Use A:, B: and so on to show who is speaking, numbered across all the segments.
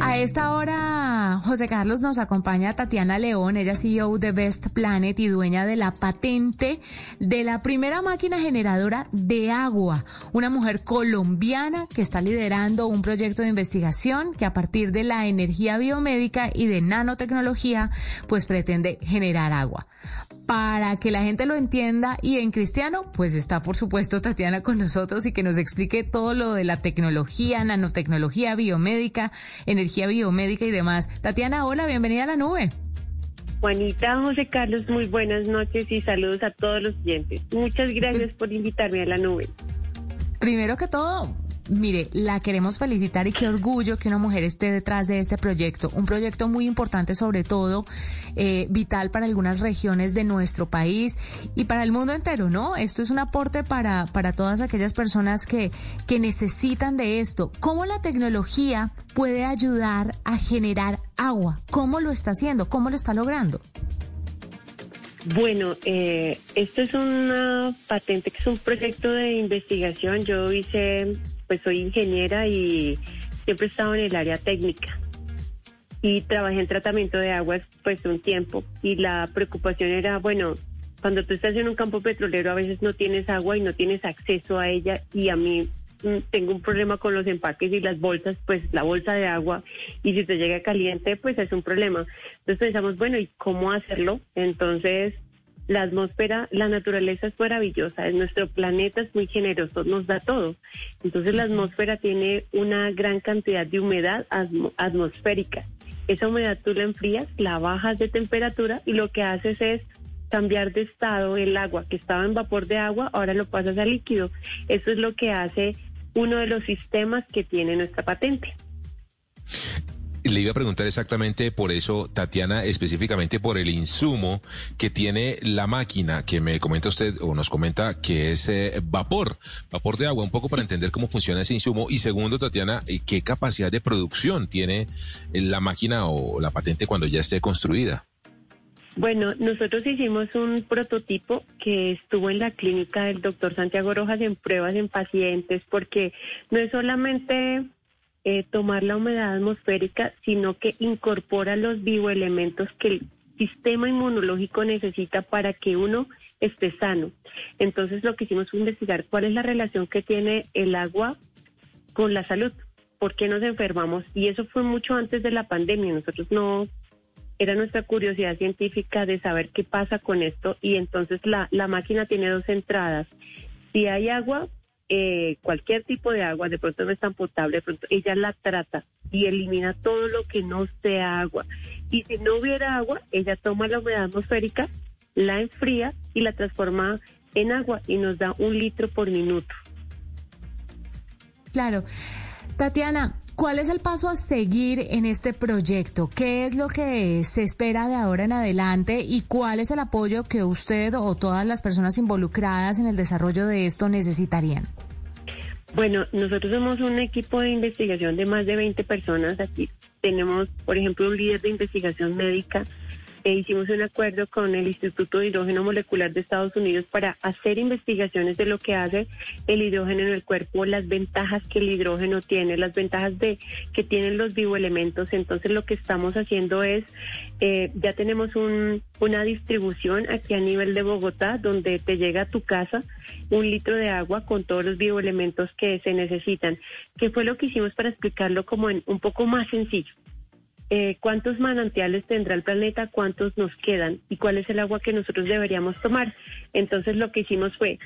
A: A esta hora, José Carlos nos acompaña Tatiana León, ella CEO de Best Planet y dueña de la patente de la primera máquina generadora de agua, una mujer colombiana que está liderando un proyecto de investigación que a partir de la energía biomédica y de nanotecnología, pues pretende generar agua. Para que la gente lo entienda y en cristiano, pues está por supuesto Tatiana con nosotros y que nos explique todo lo de la tecnología, nanotecnología, biomédica, energía biomédica y demás. Tatiana, hola, bienvenida a la nube.
B: Juanita, José Carlos, muy buenas noches y saludos a todos los clientes. Muchas gracias por invitarme a la nube.
A: Primero que todo, Mire, la queremos felicitar y qué orgullo que una mujer esté detrás de este proyecto. Un proyecto muy importante, sobre todo, eh, vital para algunas regiones de nuestro país y para el mundo entero, ¿no? Esto es un aporte para, para todas aquellas personas que, que necesitan de esto. ¿Cómo la tecnología puede ayudar a generar agua? ¿Cómo lo está haciendo? ¿Cómo lo está logrando?
B: Bueno, eh, esto es una patente que es un proyecto de investigación. Yo hice pues soy ingeniera y siempre he estado en el área técnica. Y trabajé en tratamiento de aguas pues un tiempo y la preocupación era, bueno, cuando tú estás en un campo petrolero a veces no tienes agua y no tienes acceso a ella y a mí tengo un problema con los empaques y las bolsas, pues la bolsa de agua y si te llega caliente pues es un problema. Entonces pensamos, bueno, ¿y cómo hacerlo? Entonces la atmósfera, la naturaleza es maravillosa, nuestro planeta es muy generoso, nos da todo. Entonces la atmósfera tiene una gran cantidad de humedad atmosférica. Esa humedad tú la enfrías, la bajas de temperatura y lo que haces es cambiar de estado el agua que estaba en vapor de agua, ahora lo pasas a líquido. Eso es lo que hace uno de los sistemas que tiene nuestra patente.
C: Le iba a preguntar exactamente por eso, Tatiana, específicamente por el insumo que tiene la máquina que me comenta usted o nos comenta que es eh, vapor, vapor de agua, un poco para entender cómo funciona ese insumo. Y segundo, Tatiana, eh, ¿qué capacidad de producción tiene la máquina o la patente cuando ya esté construida?
B: Bueno, nosotros hicimos un prototipo que estuvo en la clínica del doctor Santiago Rojas en pruebas en pacientes, porque no es solamente eh, tomar la humedad atmosférica, sino que incorpora los bioelementos que el sistema inmunológico necesita para que uno esté sano. Entonces lo que hicimos fue investigar cuál es la relación que tiene el agua con la salud, por qué nos enfermamos. Y eso fue mucho antes de la pandemia. Nosotros no, era nuestra curiosidad científica de saber qué pasa con esto y entonces la, la máquina tiene dos entradas. Si hay agua, eh, cualquier tipo de agua, de pronto no es tan potable, de pronto ella la trata y elimina todo lo que no sea agua. Y si no hubiera agua, ella toma la humedad atmosférica, la enfría y la transforma en agua y nos da un litro por minuto.
A: Claro. Tatiana, ¿Cuál es el paso a seguir en este proyecto? ¿Qué es lo que se espera de ahora en adelante y cuál es el apoyo que usted o todas las personas involucradas en el desarrollo de esto necesitarían?
B: Bueno, nosotros somos un equipo de investigación de más de 20 personas. Aquí tenemos, por ejemplo, un líder de investigación médica e hicimos un acuerdo con el Instituto de Hidrógeno Molecular de Estados Unidos para hacer investigaciones de lo que hace el hidrógeno en el cuerpo, las ventajas que el hidrógeno tiene, las ventajas de que tienen los bioelementos. Entonces lo que estamos haciendo es, eh, ya tenemos un, una distribución aquí a nivel de Bogotá, donde te llega a tu casa un litro de agua con todos los bioelementos que se necesitan, que fue lo que hicimos para explicarlo como en un poco más sencillo. Eh, cuántos manantiales tendrá el planeta, cuántos nos quedan y cuál es el agua que nosotros deberíamos tomar. Entonces lo que hicimos fue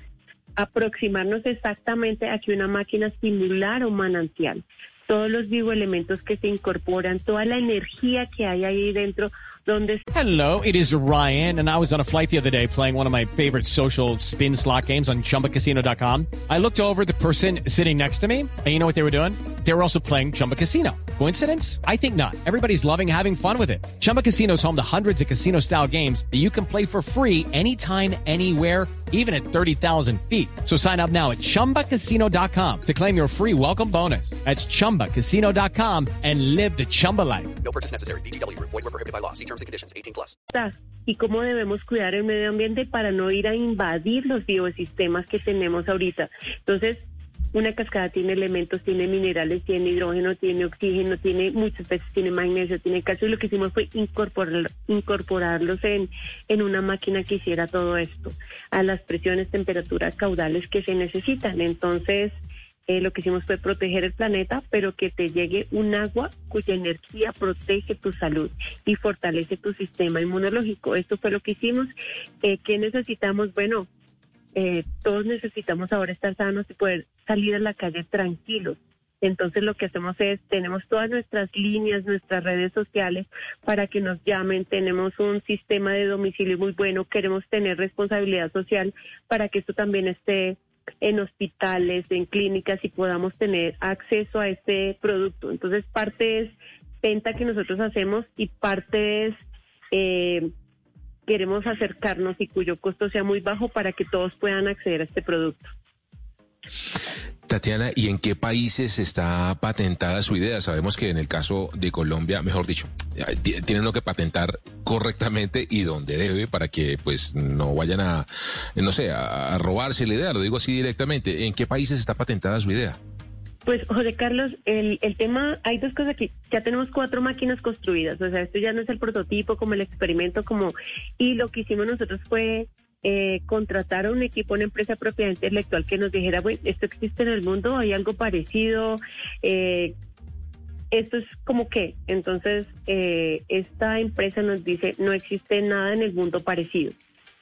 B: aproximarnos exactamente a que una máquina simulara un manantial. Todos los bioelementos que se incorporan, toda la energía que hay ahí dentro, dónde
D: Hello, it is Ryan, and I was on a flight the other day playing one of my favorite social spin slot games on chumbacasino.com. I looked over the person sitting next to me, and you know what they were doing? They were also playing Chumba Casino. Coincidence? I think not. Everybody's loving having fun with it. Chumba Casino is home to hundreds of casino style games that you can play for free anytime, anywhere, even at 30,000 feet. So sign up now at chumbacasino.com to claim your free welcome bonus. That's chumbacasino.com and live the Chumba life.
E: No purchase necessary. BGW. Void were prohibited by law. See terms and conditions. 18 plus.
B: y cómo debemos cuidar el medio ambiente para no ir a invadir los biosistemas que tenemos ahorita. Entonces, una cascada tiene elementos, tiene minerales, tiene hidrógeno, tiene oxígeno, tiene muchas veces tiene magnesio, tiene calcio. Y lo que hicimos fue incorporar, incorporarlos en, en una máquina que hiciera todo esto a las presiones, temperaturas, caudales que se necesitan. Entonces, eh, lo que hicimos fue proteger el planeta, pero que te llegue un agua cuya energía protege tu salud y fortalece tu sistema inmunológico. Esto fue lo que hicimos. Eh, ¿Qué necesitamos? Bueno, eh, todos necesitamos ahora estar sanos y poder salir a la calle tranquilos. Entonces lo que hacemos es, tenemos todas nuestras líneas, nuestras redes sociales para que nos llamen, tenemos un sistema de domicilio muy bueno, queremos tener responsabilidad social para que esto también esté en hospitales, en clínicas y podamos tener acceso a este producto. Entonces, parte es venta que nosotros hacemos y parte es eh, queremos acercarnos y cuyo costo sea muy bajo para que todos puedan acceder a este producto.
C: Tatiana, ¿y en qué países está patentada su idea? Sabemos que en el caso de Colombia, mejor dicho, tienen lo que patentar correctamente y donde debe para que pues no vayan a, no sé, a robarse la idea, lo digo así directamente. ¿En qué países está patentada su idea?
B: Pues, José Carlos, el, el tema, hay dos cosas aquí. Ya tenemos cuatro máquinas construidas, o sea, esto ya no es el prototipo como el experimento, como, y lo que hicimos nosotros fue eh, contratar a un equipo, una empresa propiedad intelectual que nos dijera, bueno, esto existe en el mundo, hay algo parecido, eh, esto es como que, entonces, eh, esta empresa nos dice, no existe nada en el mundo parecido.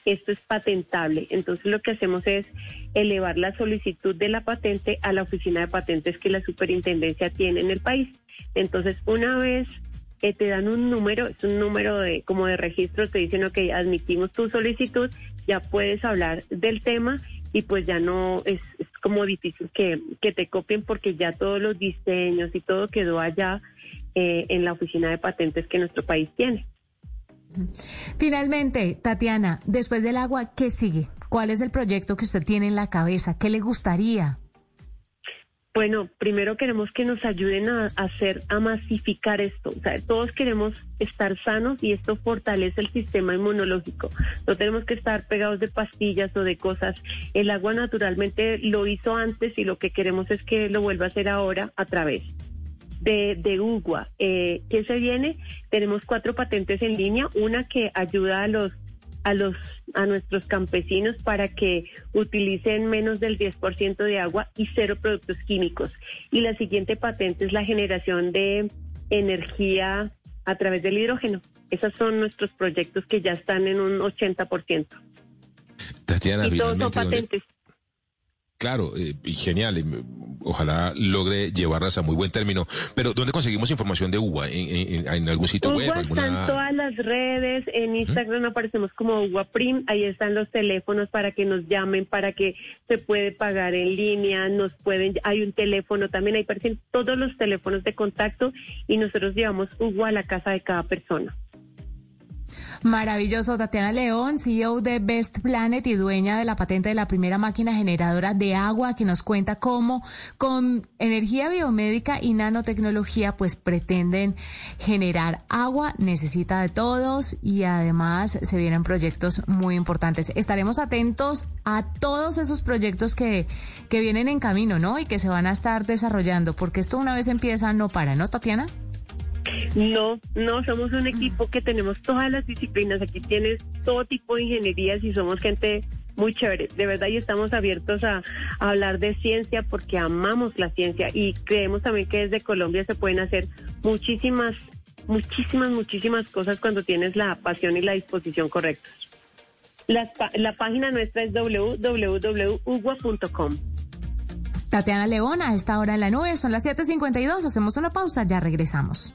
B: Esto es patentable. Entonces lo que hacemos es elevar la solicitud de la patente a la oficina de patentes que la superintendencia tiene en el país. Entonces una vez eh, te dan un número, es un número de como de registro, te dicen, ok, admitimos tu solicitud, ya puedes hablar del tema y pues ya no es, es como difícil que, que te copien porque ya todos los diseños y todo quedó allá eh, en la oficina de patentes que nuestro país tiene.
A: Finalmente, Tatiana, después del agua, ¿qué sigue? ¿Cuál es el proyecto que usted tiene en la cabeza? ¿Qué le gustaría?
B: Bueno, primero queremos que nos ayuden a, hacer, a masificar esto. O sea, todos queremos estar sanos y esto fortalece el sistema inmunológico. No tenemos que estar pegados de pastillas o de cosas. El agua naturalmente lo hizo antes y lo que queremos es que lo vuelva a hacer ahora a través de, de UGUA. Eh, ¿Qué se viene? Tenemos cuatro patentes en línea. Una que ayuda a los a los a nuestros campesinos para que utilicen menos del 10% de agua y cero productos químicos. Y la siguiente patente es la generación de energía a través del hidrógeno. Esos son nuestros proyectos que ya están en un 80%.
C: Tatiana,
B: y todos son
C: finalmente, ¿dónde-
B: patentes.
C: Claro, eh, y genial. mm, Ojalá logre llevarlas a muy buen término. Pero ¿dónde conseguimos información de UBA? ¿En, en- en algún sitio web?
B: UGUA está en
C: ¿Alguna...
B: todas las redes, en Instagram aparecemos como UGUA Prim, ahí están los teléfonos para que nos llamen, para que se puede pagar en línea, nos pueden, hay un teléfono también, ahí aparecen todos los teléfonos de contacto y nosotros llevamos UGUA a la casa de cada persona.
A: Maravilloso, Tatiana León, CEO de Best Planet y dueña de la patente de la primera máquina generadora de agua, que nos cuenta cómo con energía biomédica y nanotecnología pues pretenden generar agua, necesita de todos y además se vienen proyectos muy importantes. Estaremos atentos a todos esos proyectos que, que vienen en camino, ¿no? Y que se van a estar desarrollando, porque esto una vez empieza no para, ¿no, Tatiana?
B: No, no, somos un equipo que tenemos todas las disciplinas. Aquí tienes todo tipo de ingenierías y somos gente muy chévere. De verdad, y estamos abiertos a, a hablar de ciencia porque amamos la ciencia y creemos también que desde Colombia se pueden hacer muchísimas, muchísimas, muchísimas cosas cuando tienes la pasión y la disposición correcta. Las pa- la página nuestra es www.ugua.com.
A: Tatiana León, a esta hora en la nube, son las 7.52, hacemos una pausa, ya regresamos.